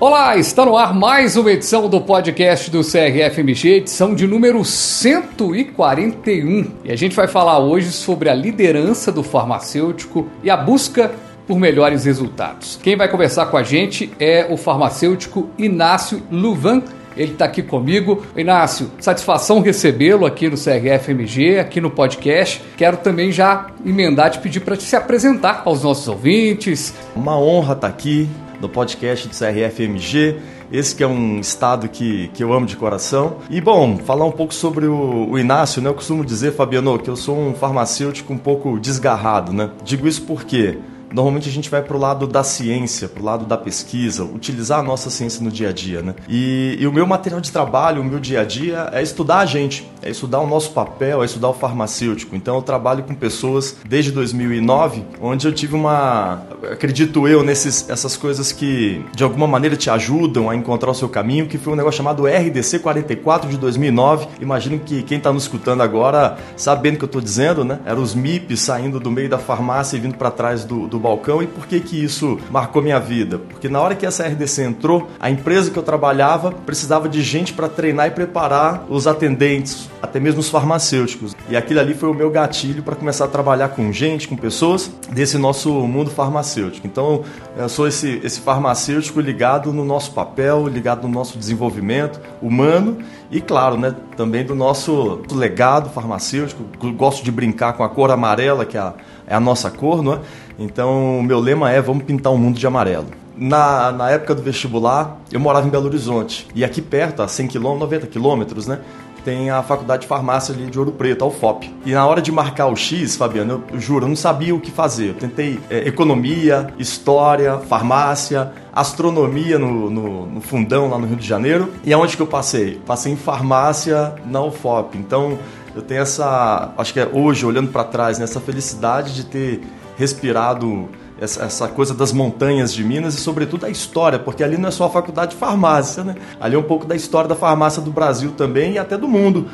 Olá, está no ar mais uma edição do podcast do CRFMG, edição de número 141. E a gente vai falar hoje sobre a liderança do farmacêutico e a busca por melhores resultados. Quem vai conversar com a gente é o farmacêutico Inácio Luvan. Ele está aqui comigo. Inácio, satisfação recebê-lo aqui no CRFMG, aqui no podcast. Quero também já emendar te pedir para se apresentar aos nossos ouvintes. Uma honra estar aqui no podcast do CRFMG. Esse que é um estado que, que eu amo de coração. E, bom, falar um pouco sobre o, o Inácio, né? Eu costumo dizer, Fabiano, que eu sou um farmacêutico um pouco desgarrado, né? Digo isso porque Normalmente a gente vai para o lado da ciência, para o lado da pesquisa, utilizar a nossa ciência no dia a dia, né? E, e, o meu material de trabalho, o meu dia a dia é estudar a gente, é estudar o nosso papel, é estudar o farmacêutico. Então eu trabalho com pessoas desde 2009, onde eu tive uma, acredito eu, nesses essas coisas que de alguma maneira te ajudam a encontrar o seu caminho, que foi um negócio chamado RDC 44 de 2009. Imagino que quem está nos escutando agora, sabendo o que eu estou dizendo, né? Eram os MIPs saindo do meio da farmácia e vindo para trás do, do do balcão. E por que que isso marcou minha vida? Porque na hora que essa RDC entrou, a empresa que eu trabalhava precisava de gente para treinar e preparar os atendentes, até mesmo os farmacêuticos. E aquilo ali foi o meu gatilho para começar a trabalhar com gente, com pessoas desse nosso mundo farmacêutico. Então, eu sou esse, esse farmacêutico ligado no nosso papel, ligado no nosso desenvolvimento humano e, claro, né, também do nosso legado farmacêutico. Gosto de brincar com a cor amarela, que é a, é a nossa cor, não é? Então, o meu lema é: vamos pintar o um mundo de amarelo. Na, na época do vestibular, eu morava em Belo Horizonte. E aqui perto, a 100 km, 90 quilômetros, né? Tem a faculdade de farmácia ali de Ouro Preto, a UFOP. E na hora de marcar o X, Fabiano, eu, eu juro, eu não sabia o que fazer. Eu tentei é, economia, história, farmácia, astronomia no, no, no, fundão lá no Rio de Janeiro. E aonde que eu passei? Passei em farmácia na UFOP. Então eu tenho essa, acho que é hoje, olhando para trás, nessa né, felicidade de ter respirado essa, essa, coisa das montanhas de Minas e, sobretudo, a história, porque ali não é só a faculdade de farmácia, né? Ali é um pouco da história da farmácia do Brasil também e até do mundo.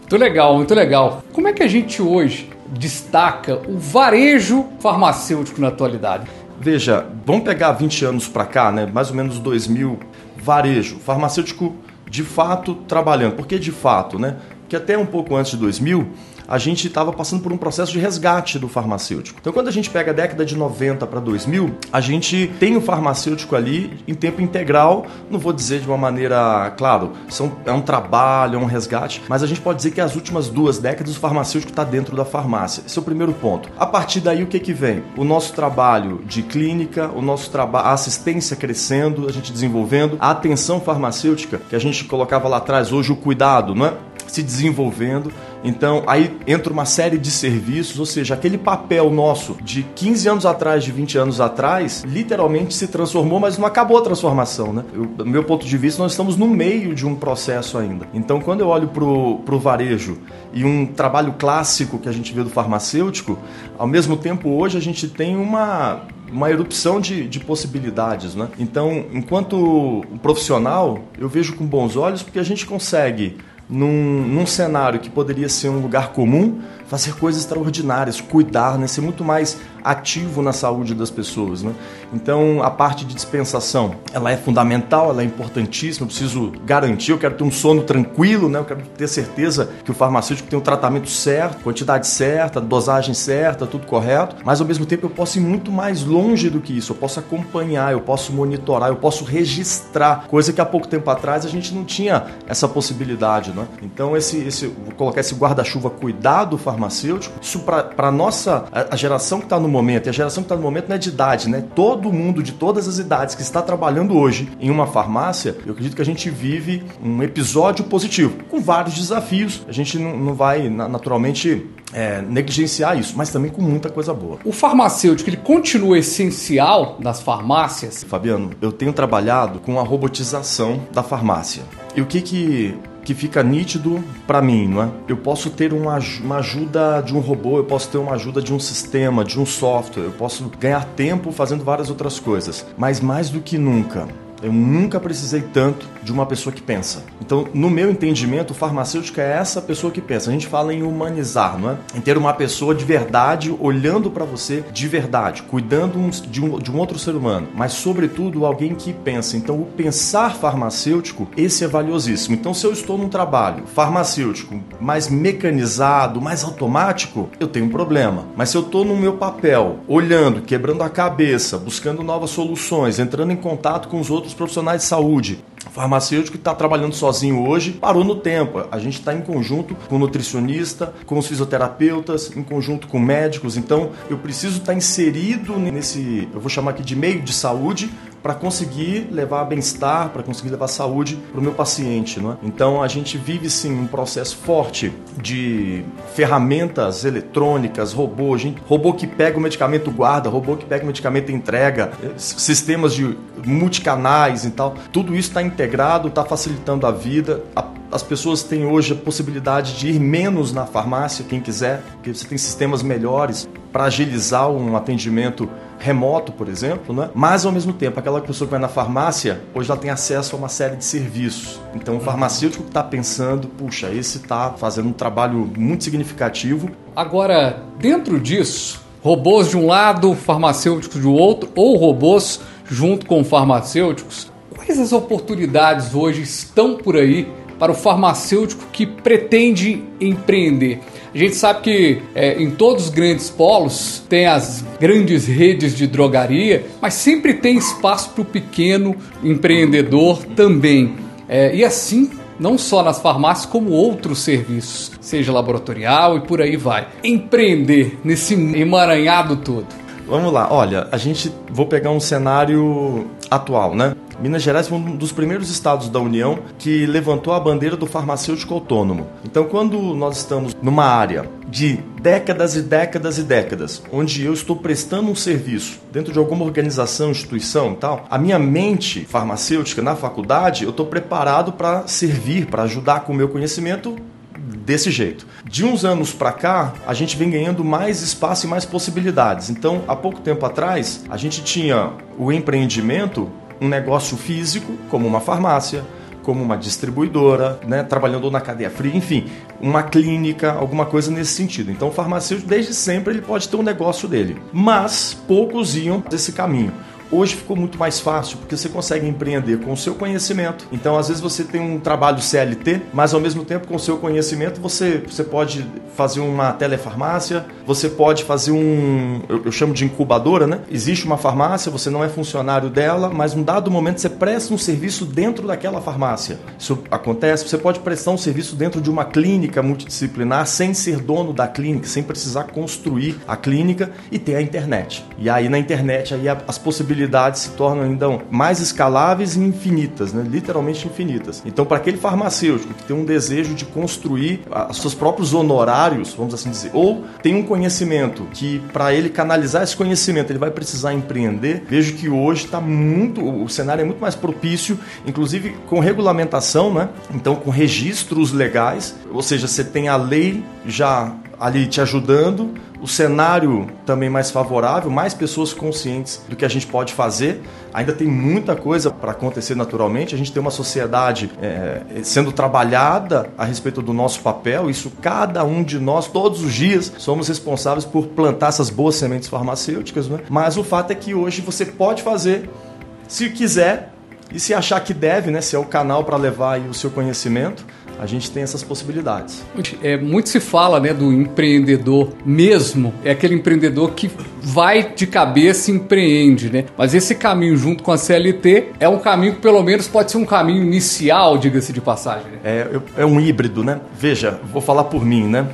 Muito legal, muito legal. Como é que a gente hoje destaca o varejo farmacêutico na atualidade? Veja, vamos pegar 20 anos para cá, né? mais ou menos 2000, varejo, farmacêutico de fato trabalhando. Por que de fato? Né? Porque até um pouco antes de 2000, a gente estava passando por um processo de resgate do farmacêutico. Então, quando a gente pega a década de 90 para 2000, a gente tem o farmacêutico ali em tempo integral. Não vou dizer de uma maneira, claro, são, é um trabalho, é um resgate, mas a gente pode dizer que as últimas duas décadas o farmacêutico está dentro da farmácia. Esse é o primeiro ponto. A partir daí, o que, que vem? O nosso trabalho de clínica, o nosso trabalho, a assistência crescendo, a gente desenvolvendo, a atenção farmacêutica, que a gente colocava lá atrás, hoje o cuidado, não é? Se desenvolvendo. Então, aí entra uma série de serviços, ou seja, aquele papel nosso de 15 anos atrás, de 20 anos atrás, literalmente se transformou, mas não acabou a transformação, né? Eu, do meu ponto de vista, nós estamos no meio de um processo ainda. Então, quando eu olho para o varejo e um trabalho clássico que a gente vê do farmacêutico, ao mesmo tempo, hoje a gente tem uma uma erupção de, de possibilidades, né? Então, enquanto profissional, eu vejo com bons olhos porque a gente consegue num, num cenário que poderia ser um lugar comum, fazer coisas extraordinárias, cuidar, né? ser muito mais ativo na saúde das pessoas. Né? Então, a parte de dispensação, ela é fundamental, ela é importantíssima, eu preciso garantir, eu quero ter um sono tranquilo, né? eu quero ter certeza que o farmacêutico tem o tratamento certo, quantidade certa, dosagem certa, tudo correto, mas ao mesmo tempo eu posso ir muito mais longe do que isso, eu posso acompanhar, eu posso monitorar, eu posso registrar, coisa que há pouco tempo atrás a gente não tinha essa possibilidade. Né? Então, esse, esse, vou colocar esse guarda-chuva cuidado farmacêutico, isso para a nossa, a, geração que está no momento, e a geração que está no momento não é de idade, né? Todo mundo de todas as idades que está trabalhando hoje em uma farmácia, eu acredito que a gente vive um episódio positivo, com vários desafios. A gente não, não vai naturalmente é, negligenciar isso, mas também com muita coisa boa. O farmacêutico ele continua essencial nas farmácias? Fabiano, eu tenho trabalhado com a robotização da farmácia. E o que que que fica nítido para mim, não é? Eu posso ter uma, uma ajuda de um robô, eu posso ter uma ajuda de um sistema, de um software, eu posso ganhar tempo fazendo várias outras coisas, mas mais do que nunca, Eu nunca precisei tanto de uma pessoa que pensa. Então, no meu entendimento, o farmacêutico é essa pessoa que pensa. A gente fala em humanizar, não é? Em ter uma pessoa de verdade olhando para você de verdade, cuidando de um, de um outro ser humano, mas sobretudo alguém que pensa. Então, o pensar farmacêutico, esse é valiosíssimo. Então, se eu estou num trabalho farmacêutico mais mecanizado, mais automático, eu tenho um problema. Mas se eu estou no meu papel, olhando, quebrando a cabeça, buscando novas soluções, entrando em contato com os outros profissionais de saúde, farmacêutico que está trabalhando sozinho hoje parou no tempo. A gente está em conjunto com o nutricionista, com os fisioterapeutas, em conjunto com médicos. Então, eu preciso estar tá inserido nesse, eu vou chamar aqui de meio de saúde, para conseguir levar bem-estar, para conseguir levar saúde para o meu paciente. Não é? Então a gente vive sim um processo forte de ferramentas eletrônicas, robô, gente, robô que pega o medicamento guarda, robô que pega o medicamento entrega, sistemas de multicanais e tal. Tudo isso está integrado, está facilitando a vida. As pessoas têm hoje a possibilidade de ir menos na farmácia, quem quiser, porque você tem sistemas melhores para agilizar um atendimento remoto, por exemplo, né? mas ao mesmo tempo, aquela pessoa que vai na farmácia, hoje ela tem acesso a uma série de serviços. Então, o farmacêutico que está pensando, puxa, esse está fazendo um trabalho muito significativo. Agora, dentro disso, robôs de um lado, farmacêuticos do outro, ou robôs junto com farmacêuticos, quais as oportunidades hoje estão por aí para o farmacêutico que pretende empreender? A gente sabe que é, em todos os grandes polos tem as grandes redes de drogaria, mas sempre tem espaço para o pequeno empreendedor também. É, e assim não só nas farmácias, como outros serviços, seja laboratorial e por aí vai. Empreender nesse emaranhado todo. Vamos lá, olha, a gente vou pegar um cenário atual, né? Minas Gerais foi um dos primeiros estados da União que levantou a bandeira do farmacêutico autônomo. Então, quando nós estamos numa área de décadas e décadas e décadas, onde eu estou prestando um serviço dentro de alguma organização, instituição e tal, a minha mente farmacêutica na faculdade, eu estou preparado para servir, para ajudar com o meu conhecimento desse jeito. De uns anos para cá, a gente vem ganhando mais espaço e mais possibilidades. Então, há pouco tempo atrás, a gente tinha o empreendimento um negócio físico, como uma farmácia, como uma distribuidora, né, trabalhando na cadeia fria, enfim, uma clínica, alguma coisa nesse sentido. Então, o farmacêutico, desde sempre, ele pode ter um negócio dele. Mas poucos iam desse caminho. Hoje ficou muito mais fácil porque você consegue empreender com o seu conhecimento. Então, às vezes você tem um trabalho CLT, mas ao mesmo tempo com o seu conhecimento você, você pode fazer uma telefarmácia, você pode fazer um, eu, eu chamo de incubadora, né? Existe uma farmácia, você não é funcionário dela, mas num dado momento você presta um serviço dentro daquela farmácia. Isso acontece, você pode prestar um serviço dentro de uma clínica multidisciplinar sem ser dono da clínica, sem precisar construir a clínica e ter a internet. E aí na internet aí as possibilidades possibilidades se tornam ainda mais escaláveis e infinitas, né? literalmente infinitas. Então, para aquele farmacêutico que tem um desejo de construir os seus próprios honorários, vamos assim dizer, ou tem um conhecimento que, para ele canalizar esse conhecimento, ele vai precisar empreender, vejo que hoje está muito, o cenário é muito mais propício, inclusive com regulamentação, né? então com registros legais, ou seja, você tem a lei já ali te ajudando, o cenário também mais favorável, mais pessoas conscientes do que a gente pode fazer. Ainda tem muita coisa para acontecer naturalmente. A gente tem uma sociedade é, sendo trabalhada a respeito do nosso papel. Isso cada um de nós, todos os dias, somos responsáveis por plantar essas boas sementes farmacêuticas. Né? Mas o fato é que hoje você pode fazer, se quiser, e se achar que deve, né, se é o canal para levar o seu conhecimento, a gente tem essas possibilidades. É, muito se fala né, do empreendedor mesmo, é aquele empreendedor que vai de cabeça e empreende, né? Mas esse caminho junto com a CLT é um caminho que pelo menos pode ser um caminho inicial, diga-se de passagem. Né? É, é um híbrido, né? Veja, vou falar por mim, né?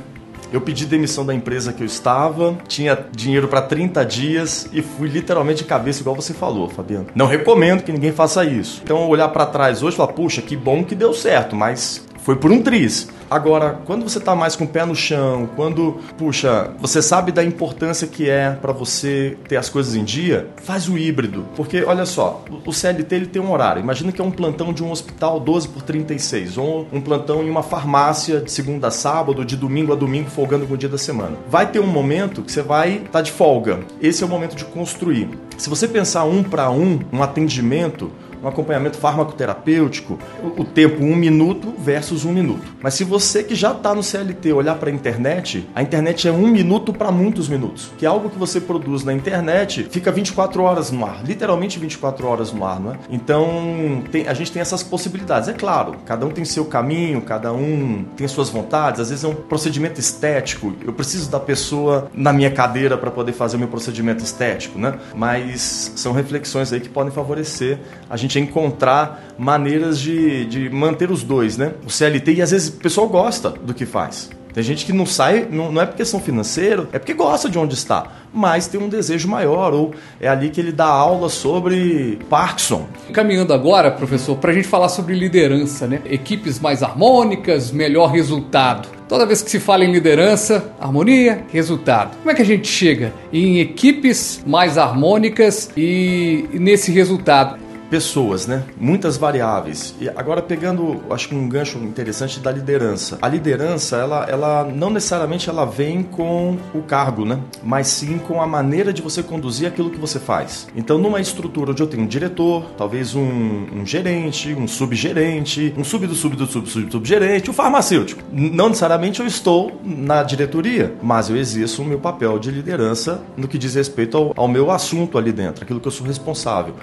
Eu pedi demissão da empresa que eu estava, tinha dinheiro para 30 dias e fui literalmente de cabeça, igual você falou, Fabiano. Não recomendo que ninguém faça isso. Então, olhar para trás hoje e falar, puxa, que bom que deu certo, mas foi por um triz. Agora, quando você está mais com o pé no chão, quando, puxa, você sabe da importância que é para você ter as coisas em dia, faz o híbrido. Porque, olha só, o CLT ele tem um horário. Imagina que é um plantão de um hospital 12 por 36, ou um plantão em uma farmácia de segunda a sábado, de domingo a domingo, folgando com o dia da semana. Vai ter um momento que você vai estar tá de folga. Esse é o momento de construir. Se você pensar um para um, um atendimento, um acompanhamento farmacoterapêutico, o, tempo um minuto versus um minuto. Mas se você que já está no CLT olhar para a internet, a internet é um minuto para muitos minutos. Que é algo que você produz na internet fica 24 horas no ar, literalmente 24 horas no ar, não é? Então tem, a gente tem essas possibilidades. É claro, cada um tem seu caminho, cada um tem suas vontades. Às vezes é um procedimento estético. Eu preciso da pessoa na minha cadeira para poder fazer o meu procedimento estético, né? Mas são reflexões aí que podem favorecer a gente encontrar maneiras de, de manter os dois, né? O CLT e às vezes o pessoal gosta do que faz. Tem gente que não sai, não, não é por questão financeira, é porque gosta de onde está, mas tem um desejo maior, ou é ali que ele dá aula sobre Parkinson. Caminhando agora, professor, para a gente falar sobre liderança, né? Equipes mais harmônicas, melhor resultado. Toda vez que se fala em liderança, harmonia, resultado. Como é que a gente chega em equipes mais harmônicas e nesse resultado? Pessoas, né? Muitas variáveis. E agora pegando, acho que um gancho interessante da liderança. A liderança, ela, ela não necessariamente ela vem com o cargo, né? Mas sim com a maneira de você conduzir aquilo que você faz. Então, numa estrutura onde eu tenho um diretor, talvez um, um gerente, um subgerente, um sub do sub do sub sub subgerente, o um farmacêutico. Não necessariamente eu estou na diretoria, mas eu exerço o meu papel de liderança no que diz respeito ao, ao meu assunto ali dentro, aquilo que eu sou responsável.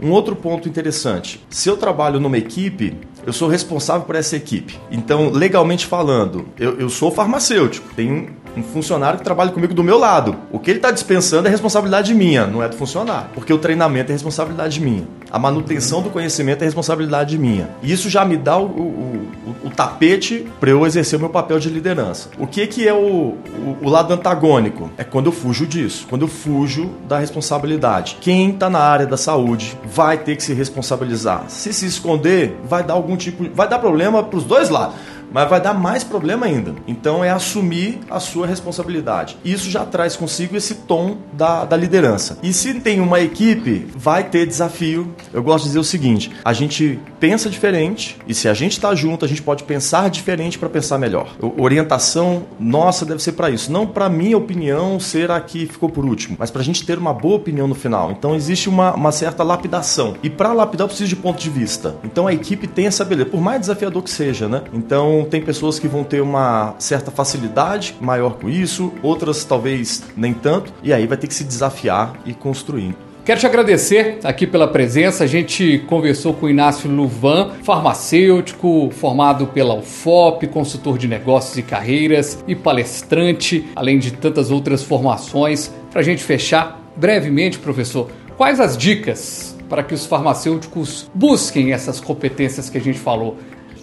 Um outro ponto interessante: se eu trabalho numa equipe, eu sou responsável por essa equipe. Então, legalmente falando, eu, eu sou farmacêutico, tenho um funcionário que trabalha comigo do meu lado. O que ele está dispensando é responsabilidade minha, não é do funcionário. Porque o treinamento é responsabilidade minha. A manutenção do conhecimento é responsabilidade minha. E isso já me dá o, o, o, o tapete para eu exercer o meu papel de liderança. O que, que é o, o, lado antagônico? É quando eu fujo disso, quando eu fujo da responsabilidade. Quem está na área da saúde vai ter que se responsabilizar. Se se esconder, vai dar algum tipo, vai dar problema para os dois lados mas vai dar mais problema ainda. Então é assumir a sua responsabilidade. Isso já traz consigo esse tom da, da liderança. E se tem uma equipe, vai ter desafio. Eu gosto de dizer o seguinte: a gente pensa diferente e se a gente está junto, a gente pode pensar diferente para pensar melhor. Orientação nossa deve ser para isso, não para minha opinião ser a que ficou por último, mas para a gente ter uma boa opinião no final. Então existe uma, uma certa lapidação. E para lapidar eu preciso de ponto de vista. Então a equipe tem essa beleza, por mais desafiador que seja, né? Então tem pessoas que vão ter uma certa facilidade maior com isso, outras talvez nem tanto, e aí vai ter que se desafiar e construir. Quero te agradecer aqui pela presença. A gente conversou com o Inácio Luvan, farmacêutico, formado pela UFOP, consultor de negócios e carreiras e palestrante, além de tantas outras formações. Para a gente fechar brevemente, professor, quais as dicas para que os farmacêuticos busquem essas competências que a gente falou?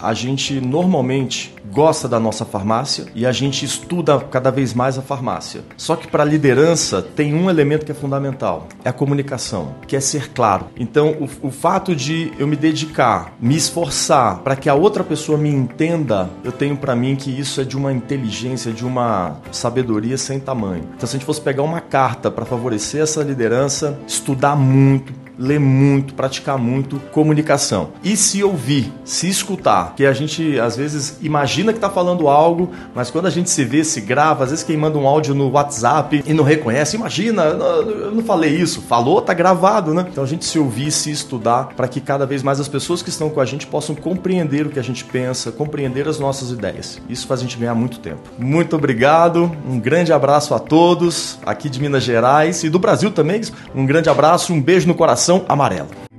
A gente normalmente gosta da nossa farmácia e a gente estuda cada vez mais a farmácia. Só que para liderança tem um elemento que é fundamental, é a comunicação, que é ser claro. Então, o, o fato de eu me dedicar, me esforçar para que a outra pessoa me entenda, eu tenho para mim que isso é de uma inteligência, de uma sabedoria sem tamanho. Então, se a gente fosse pegar uma carta para favorecer essa liderança, estudar muito, ler muito, praticar muito comunicação. E se ouvir, se escutar, que a gente às vezes imagina que está falando algo, mas quando a gente se vê, se grava, às vezes quem manda um áudio no WhatsApp e não reconhece, imagina, eu não falei isso, falou, tá gravado, né? Então a gente se ouvir, se estudar, para que cada vez mais as pessoas que estão com a gente possam compreender o que a gente pensa, compreender as nossas ideias. Isso faz a gente ganhar muito tempo. Muito obrigado, um grande abraço a todos aqui de Minas Gerais e do Brasil também. Um grande abraço, um beijo no coração coração amarelo.